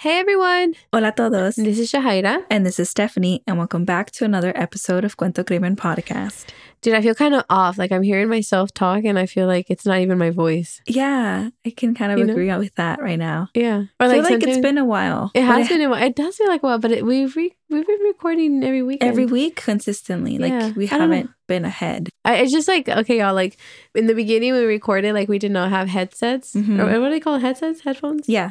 Hey everyone, Hola a todos. this is Shahaira. And this is Stephanie, and welcome back to another episode of Cuento Crimen Podcast. Dude, I feel kind of off. Like I'm hearing myself talk and I feel like it's not even my voice. Yeah, I can kind of You know? agree with that right now. Yeah. Or I feel like it's been a while. It has been a while. It does feel like a while, but it, we've re- we've been recording every week. every week consistently. Like Yeah, we know. haven't been ahead. I, it's just like okay, y'all. Like in the beginning we recorded, like we did not have headsets Mhm. or what do they call it? headsets, headphones. Yeah.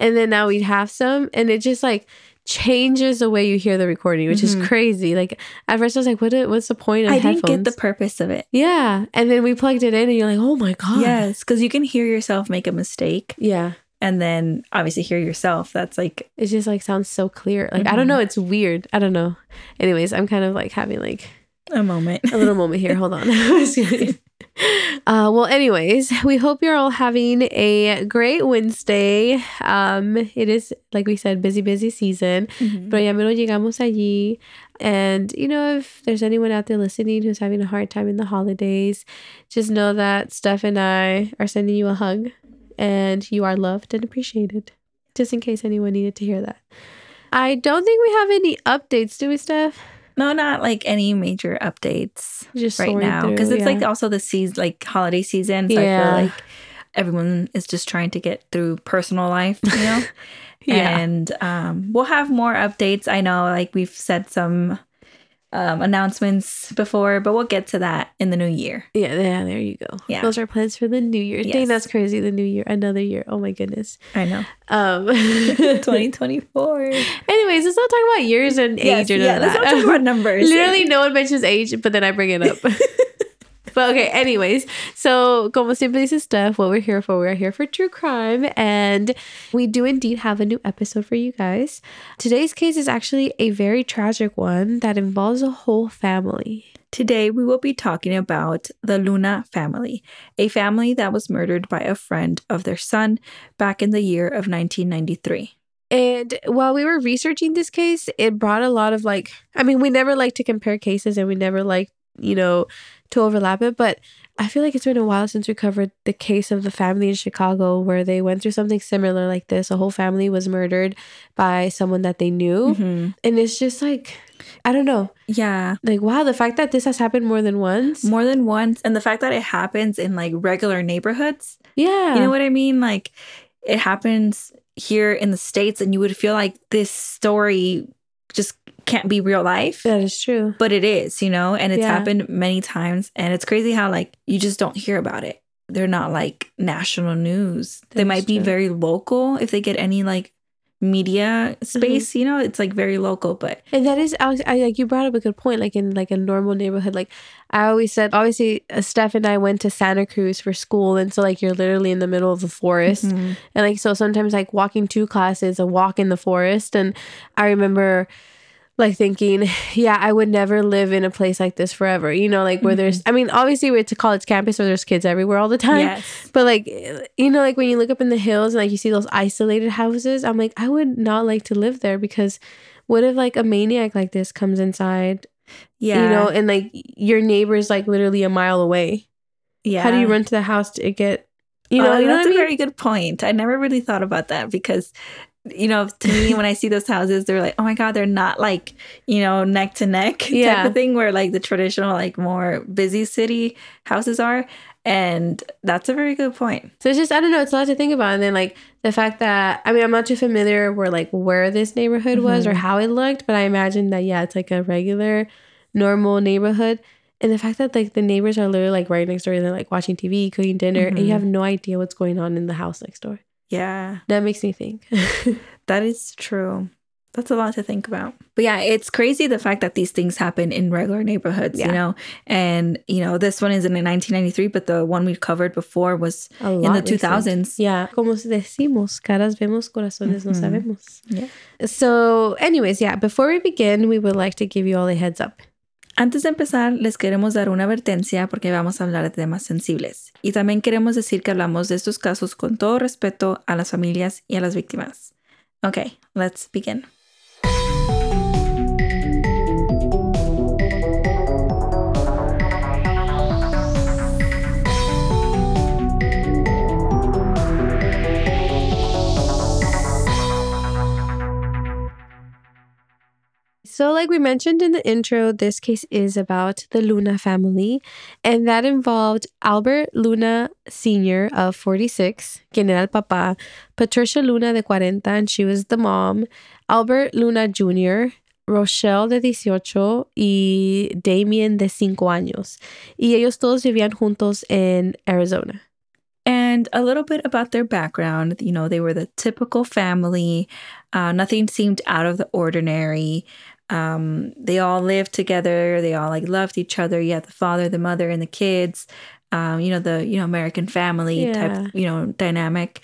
And then now we'd have some, and it just like changes the way you hear the recording, which Mhm. is crazy. Like at first I was like, what? What's the point of I headphones? didn't get the purpose of it. yeah, and then we plugged it in, and you're like, oh my god. Yes, because you can hear yourself make a mistake Yeah. and then obviously hear yourself. That's like, It just like sounds so clear. Like I don't Mhm. know, it's weird. I don't know. Anyways, I'm kind of like having like a moment. a little moment here. Hold on. Uh, well, anyways, we hope you're all having a great Wednesday. Um, it is like we said, busy, busy season. Mhm. Pero ya menos llegamos allí. And you know, if there's anyone out there listening who's having a hard time in the holidays, just know that Steph and I are sending you a hug, and you are loved and appreciated. Just in case anyone needed to hear that. I don't think we have any updates, do we, Steph? No, not like any major updates Just right now because it's like also the season, like holiday season. So I Yeah. feel like everyone is just trying to get through personal life, you know. yeah. And um, we'll have more updates. I know, like we've said some um, announcements before, but we'll get to that in the new year. Yeah, yeah, there you go. Yeah. Those are plans for the new year. Dang, that's crazy. The new year, another year. Oh my goodness. I know. Um 2024. Anyways, let's not talk about years and Yes, age or yeah, let's that. not talk about numbers. Literally, no one mentions age, but then I bring it up. But okay, anyways. So, como siempre dice Steph, what we're here for, we're here for true crime. And we do indeed have a new episode for you guys. Today's case is actually a very tragic one that involves a whole family. Today, we will be talking about the Luna family, a family that was murdered by a friend of their son back in the year of 1993. And while we were researching this case, it brought a lot of like, I mean, we never like to compare cases and we never like, you know, to overlap it, but I feel like it's been a while since we covered the case of the family in Chicago where they went through something similar like this. A whole family was murdered by someone that they knew. Mhm. And it's just like, I don't know, Yeah, like, wow, the fact that this has happened more than once. more than once. And the fact that it happens in like regular neighborhoods. yeah. You know what I mean? Like it happens here in the States, and you would feel like this story just can't be real life. that is true. But it is, you know, and it's Yeah. happened many times. And it's crazy how like you just don't hear about it. They're not like national news. they might be true. very local if they get any like media Mm-hmm. space, you know, it's like very local, but And that is, I, I like you brought up a good point. Like in like a normal neighborhood, like I always said, obviously, uh, Steph and I went to Santa Cruz for school, and so like you're literally in the middle of the forest, Mhm. and like so sometimes like walking to class is a walk in the forest, and I remember like thinking, yeah, I would never live in a place like this forever. You know, like where there's, mm-hmm. I mean, obviously we're at a college campus where there's kids everywhere all the time, yes. but like, you know, like when you look up in the hills and like you see those isolated houses, I'm like, I would not like to live there because what if like a maniac like this comes inside, Yeah. you know, and like your neighbor's like literally a mile away? yeah. How do you run to the house to get, you know, Oh, you know that's what I a mean? very good point. I never really thought about that because, you know, to me, when I see those houses, they're like, oh my God, they're not like, you know, neck to neck type Yeah. of thing where like the traditional, like more busy city houses are. And that's a very good point. So it's just I don't know, it's a lot to think about. And then like the fact that I mean I'm not too familiar where like where this neighborhood was or Mhm. how it looked, but I imagine that yeah, it's like a regular, normal neighborhood. And the fact that like the neighbors are literally like right next door, and they're like watching TV, cooking dinner, and you Mhm. have no idea what's going on in the house next door. Yeah, That makes me think. that is true. That's a lot to think about. But yeah, it's crazy the fact that these things happen in regular neighborhoods, Yeah. you know? And, you know, this one is in 1993, but the one we've covered before was in the recent. 2000s. Yeah, como decimos, caras vemos, corazones no Mhm. sabemos. Yeah. So, anyways, yeah, before we begin, we would like to give you all a heads up. Antes de empezar, les queremos dar una advertencia porque vamos a hablar de temas sensibles. Y también queremos decir que hablamos de estos casos con todo respeto a las familias y a las víctimas. Okay, let's begin. So, like we mentioned in the intro, this case is about the Luna family, and that involved Albert Luna Sr. of 46, quien era el papá, Patricia Luna de 40, and she was the mom, Albert Luna Jr., Rochelle de 18 y Damien de 5 años. Y ellos todos vivían juntos en Arizona. And a little bit about their background. You know, they were the typical family. Uh, nothing seemed out of the ordinary. Um, they all lived together. They all like loved each other. You had the father, the mother, and the kids. Um, you know, the you know American family Yeah. type, you know, dynamic.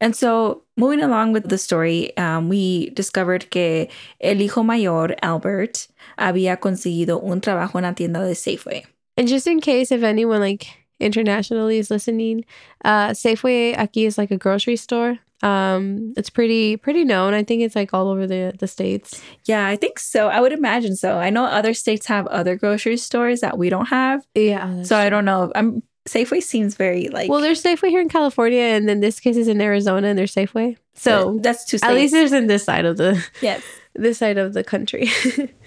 And so, moving along with the story, um, we discovered que el hijo mayor, Albert, había conseguido un trabajo en la tienda de Safeway. And just in case if anyone like internationally is listening, uh Safeway aquí is like a grocery store. Um it's pretty pretty known. I think it's like all over the the states. Yeah, I think so. I would imagine so. I know other states have other grocery stores that we don't have. Yeah. So I don't know. I'm Safeway seems very like well, there's Safeway here in California, and then this case is in Arizona, and there's Safeway. So that's two states. at least there's in this side of the yes. this side of the country.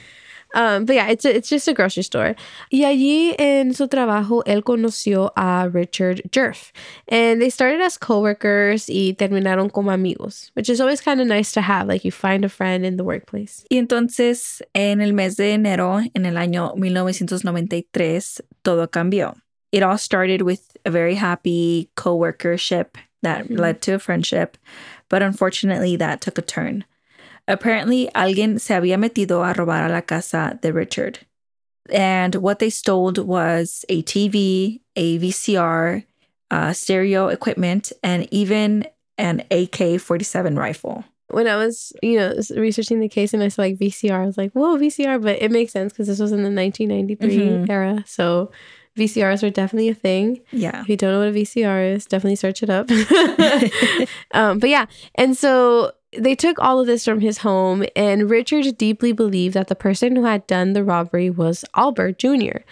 um, but yeah, it's a, it's just a grocery store. Y allí en su trabajo él conoció a Richard Djerf, and they started as coworkers y terminaron como amigos, which is always kind of nice to have. Like you find a friend in the workplace. Y entonces en el mes de enero en el año 1993 todo cambió. It all started with a very happy coworkership that Mhm. led to a friendship, but unfortunately that took a turn. Apparently alguien se había metido a robar a la casa de Richard. And what they stole was a TV, a VCR, uh, stereo equipment, and even an AK 47 rifle. When I was, you know, researching the case and I saw like VCR, I was like, whoa, VCR. But it makes sense because this was in the 1993 Mhm. era. So VCRs were definitely a thing. Yeah. If you don't know what a VCR is, definitely search it up. um, but yeah, and so they took all of this from his home, and Richard deeply believed that the person who had done the robbery was Albert Jr.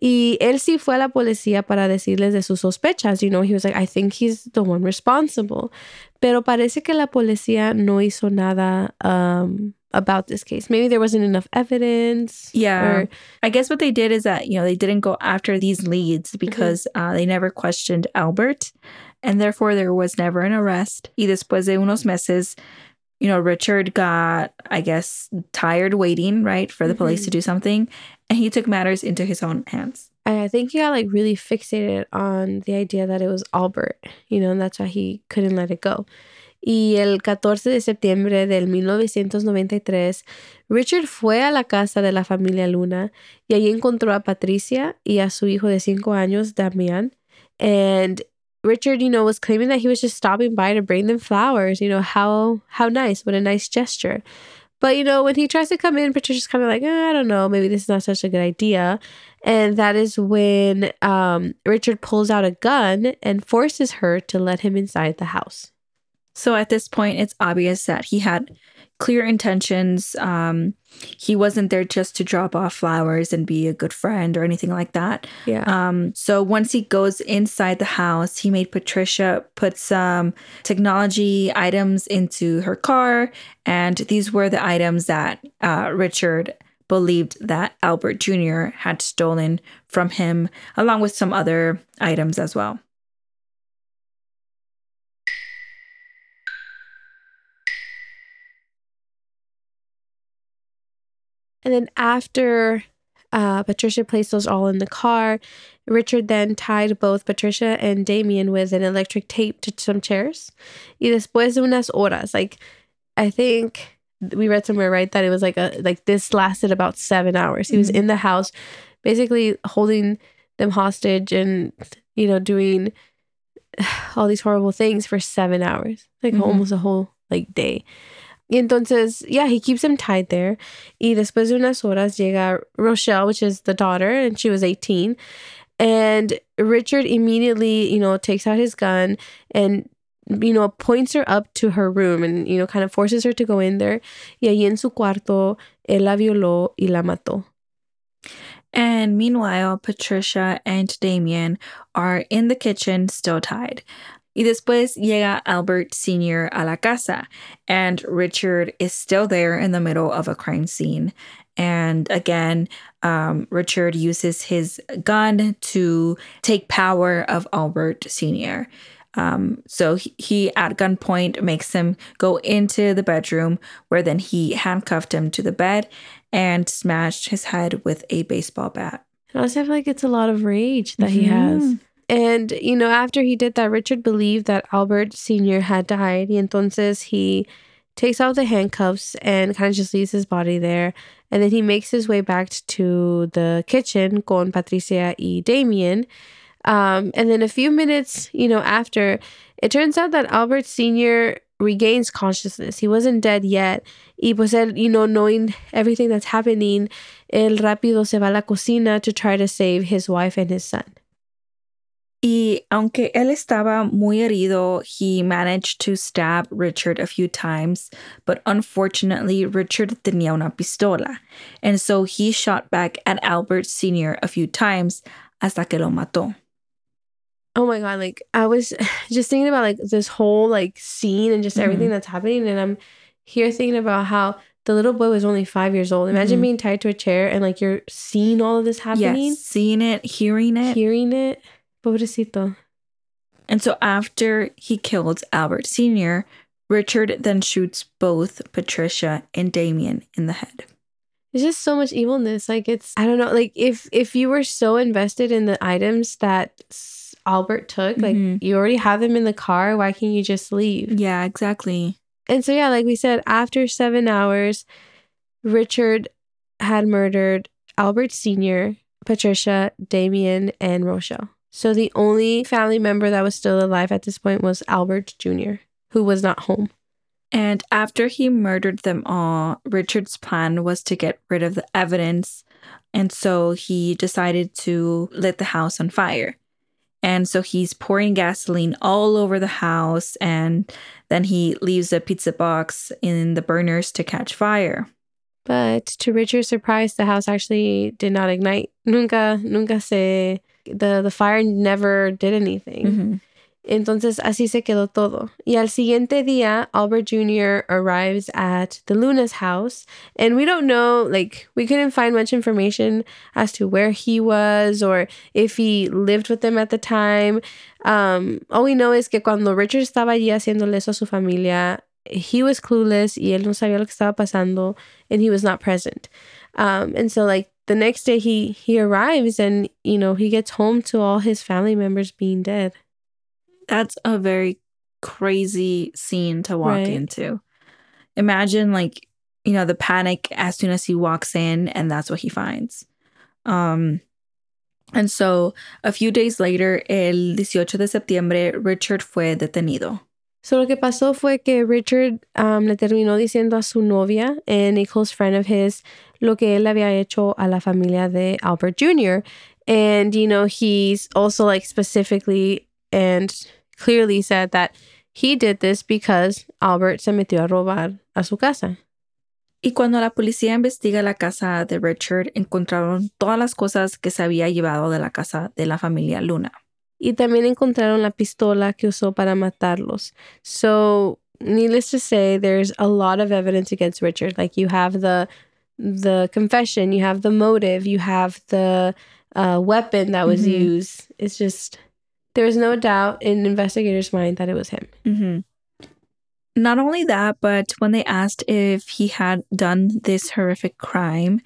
Y él sí fue a la policía para decirles de sus sospechas. You know, he was like, I think he's the one responsible. Pero parece que la policía no hizo nada um, about this case. Maybe there wasn't enough evidence. Yeah. or- I guess what they did is that, you know, they didn't go after these leads because uh, they never questioned Albert and therefore there was never an arrest. Y después de unos meses, you know, Richard got, I guess, tired waiting, right, for the police Mhm. to do something. And he took matters into his own hands. I think he got like really fixated on the idea that it was Albert, you know, and that's why he couldn't let it go. Y el 14 de septiembre del 1993, Richard fue a la casa de la familia Luna y allí encontró a Patricia y a su hijo de 5 años, Damián. And Richard, you know, was claiming that he was just stopping by to bring them flowers. You know, how how nice, what a nice gesture. But you know, when he tries to come in, Patricia's kind of like, "Eh, I don't know, maybe this is not such a good idea. And that is when um, Richard pulls out a gun and forces her to let him inside the house. So at this point, it's obvious that he had clear intentions. Um, he wasn't there just to drop off flowers and be a good friend or anything like that. Yeah. Um, so once he goes inside the house, he made Patricia put some technology items into her car, and these were the items that uh, Richard believed that Albert Jr. had stolen from him, along with some other items as well. And then after uh, Patricia placed those all in the car, Richard then tied both Patricia and Damien with an electric tape to some chairs. Y después de unas horas, like I think we read somewhere right that it was like a like this lasted about seven hours. He was Mhm. in the house, basically holding them hostage and you know doing all these horrible things for seven hours, like Mhm. almost a whole like day. Y entonces, yeah, he keeps him tied there. Y después de unas horas llega Rochelle, which is the daughter, and she was 18. And Richard immediately, you know, takes out his gun and, you know, points her up to her room and, you know, kind of forces her to go in there. Y allí en su cuarto, él la violó y la mató. And meanwhile, Patricia and Damien are in the kitchen still tied. Y después llega Albert Sr. a la casa, and Richard is still there in the middle of a crime scene. And again, um, Richard uses his gun to take power of Albert Sr. Um, so he, he, at gunpoint, makes him go into the bedroom where then he handcuffed him to the bed and smashed his head with a baseball bat. I also feel like it's a lot of rage that mm-hmm. he has. And, you know, after he did that, Richard believed that Albert Sr. had died. Y entonces he takes out the handcuffs and kind of just leaves his body there. And then he makes his way back to the kitchen con Patricia y Damien. Um, and then a few minutes, you know, after, it turns out that Albert Sr. regains consciousness. He wasn't dead yet. Y pues él, you know, knowing everything that's happening, él rápido se va a la cocina to try to save his wife and his son. Y aunque él estaba muy herido, he managed to stab Richard a few times, but unfortunately, Richard tenía una pistola. And so he shot back at Albert Sr. a few times hasta que lo mató. Oh my god, like I was just thinking about like this whole like scene and just mm-hmm. everything that's happening and I'm here thinking about how the little boy was only five years old. Imagine mm-hmm. being tied to a chair and like you're seeing all of this happening. Yes, seeing it, hearing it. Hearing it. Pobrecito. And so after he killed Albert Sr., Richard then shoots both Patricia and Damien in the head. There's just so much evilness. Like it's I don't know, like if if you were so invested in the items that Albert took, mm-hmm. like you already have them in the car, why can't you just leave? Yeah, exactly. And so yeah, like we said, after 7 hours, Richard had murdered Albert Sr., Patricia, Damien, and Rochelle. So the only family member that was still alive at this point was Albert Jr., who was not home. And after he murdered them all, Richard's plan was to get rid of the evidence. And so he decided to lit the house on fire. And so he's pouring gasoline all over the house. And then he leaves a pizza box in the burners to catch fire. But to Richard's surprise, the house actually did not ignite. Nunca, nunca se the, the fire never did anything. Mm-hmm. Entonces así se quedó todo. Y al siguiente día, Albert Jr. arrives at the Luna's house. And we don't know, like, we couldn't find much information as to where he was or if he lived with them at the time. Um, all we know is que cuando Richard estaba allí haciéndole eso a su familia, he was clueless y él no sabía lo que estaba pasando and he was not present. Um, and so, like, the next day he he arrives and you know he gets home to all his family members being dead. That's a very crazy scene to walk right. into. Imagine like you know the panic as soon as he walks in and that's what he finds. Um and so a few days later el 18 de septiembre richard fue detenido So lo que pasó fue que Richard um, le terminó diciendo a su novia and a close friend of his lo que él había hecho a la familia de Albert Jr. And, you know, he's also like specifically and clearly said that he did this because Albert se metió a robar a su casa. Y cuando la policía investiga la casa de Richard, encontraron todas las cosas que se había llevado de la casa de la familia Luna. Y también encontraron la pistola que usó para matarlos. So, needless to say, there's a lot of evidence against Richard. Like you have the the confession, you have the motive, you have the uh, weapon that was mm-hmm. used. It's just there's no doubt in investigators' mind that it was him. Mm-hmm. Not only that, but when they asked if he had done this horrific crime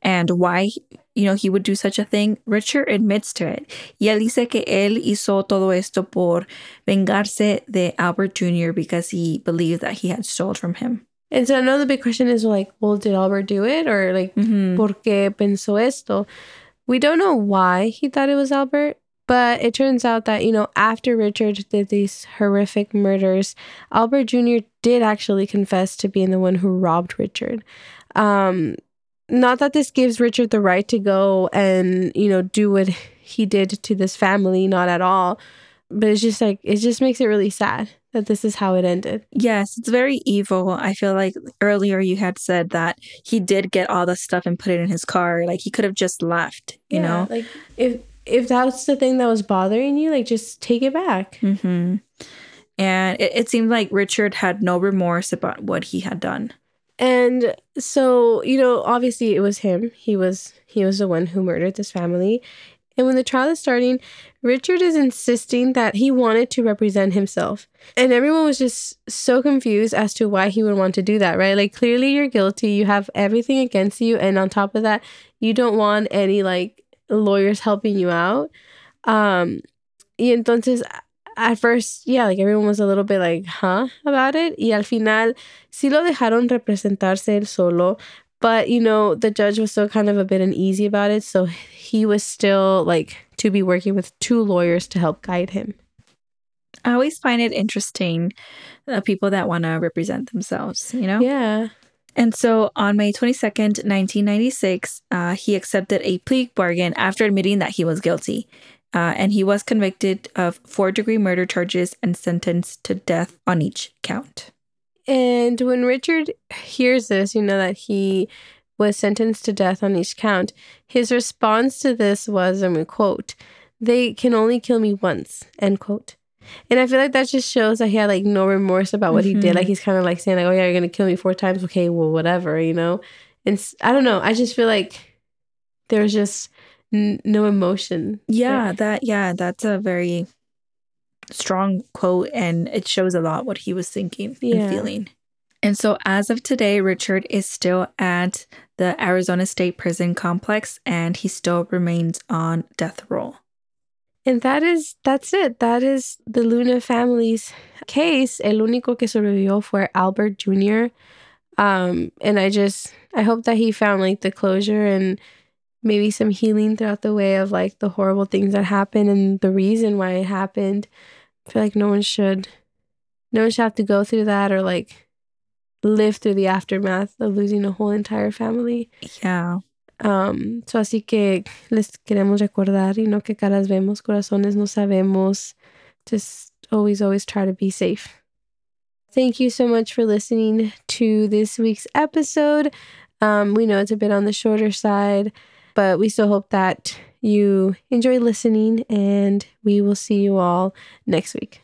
and why you know, he would do such a thing. Richard admits to it. Y él dice que él hizo todo esto por vengarse de Albert Jr. because he believed that he had stolen from him. And so another big question is like, well, did Albert do it? Or like, mm-hmm. ¿por qué pensó esto? We don't know why he thought it was Albert, but it turns out that, you know, after Richard did these horrific murders, Albert Jr. did actually confess to being the one who robbed Richard. Um, not that this gives Richard the right to go and, you know, do what he did to this family, not at all. But it's just like, it just makes it really sad that this is how it ended. Yes, it's very evil. I feel like earlier you had said that he did get all the stuff and put it in his car. Like he could have just left, you yeah, know? Like if if that's the thing that was bothering you, like just take it back. Mm-hmm. And it, it seemed like Richard had no remorse about what he had done. And so, you know, obviously it was him. He was he was the one who murdered this family. And when the trial is starting, Richard is insisting that he wanted to represent himself. And everyone was just so confused as to why he would want to do that, right? Like, clearly you're guilty. You have everything against you. And on top of that, you don't want any like lawyers helping you out. Um, y entonces, at first, yeah, like everyone was a little bit like, huh, about it. Y al final, sí lo dejaron representarse él solo. But, you know, the judge was still kind of a bit uneasy about it. So he was still like to be working with two lawyers to help guide him. I always find it interesting uh, people that want to represent themselves, you know? Yeah. And so on May 22nd, 1996, uh, he accepted a plea bargain after admitting that he was guilty. Uh, and he was convicted of four degree murder charges and sentenced to death on each count. And when Richard hears this, you know, that he was sentenced to death on each count, his response to this was, and we quote, they can only kill me once, end quote. And I feel like that just shows that he had like no remorse about what he did. Like he's kind of like saying like, "Oh yeah, you're gonna kill me four times. Okay, well, whatever," you know. And I don't know. I just feel like there's just n- no emotion. Yeah, that yeah, that's a very strong quote and it shows a lot what he was thinking Yeah. and feeling. And so as of today, Richard is still at the Arizona State Prison complex and he still remains on death row. And that is that's it. That is the Luna family's case. El único que sobrevivió fue Albert Jr. Um, and I just I hope that he found like the closure and maybe some healing throughout the way of like the horrible things that happened and the reason why it happened. I feel like no one should no one should have to go through that or like live through the aftermath of losing a whole entire family. Yeah. Um, so así que les queremos recordar, y no que caras vemos, corazones no sabemos. Just always, always try to be safe. Thank you so much for listening to this week's episode. Um, we know it's a bit on the shorter side, but we still hope that you enjoy listening, and we will see you all next week.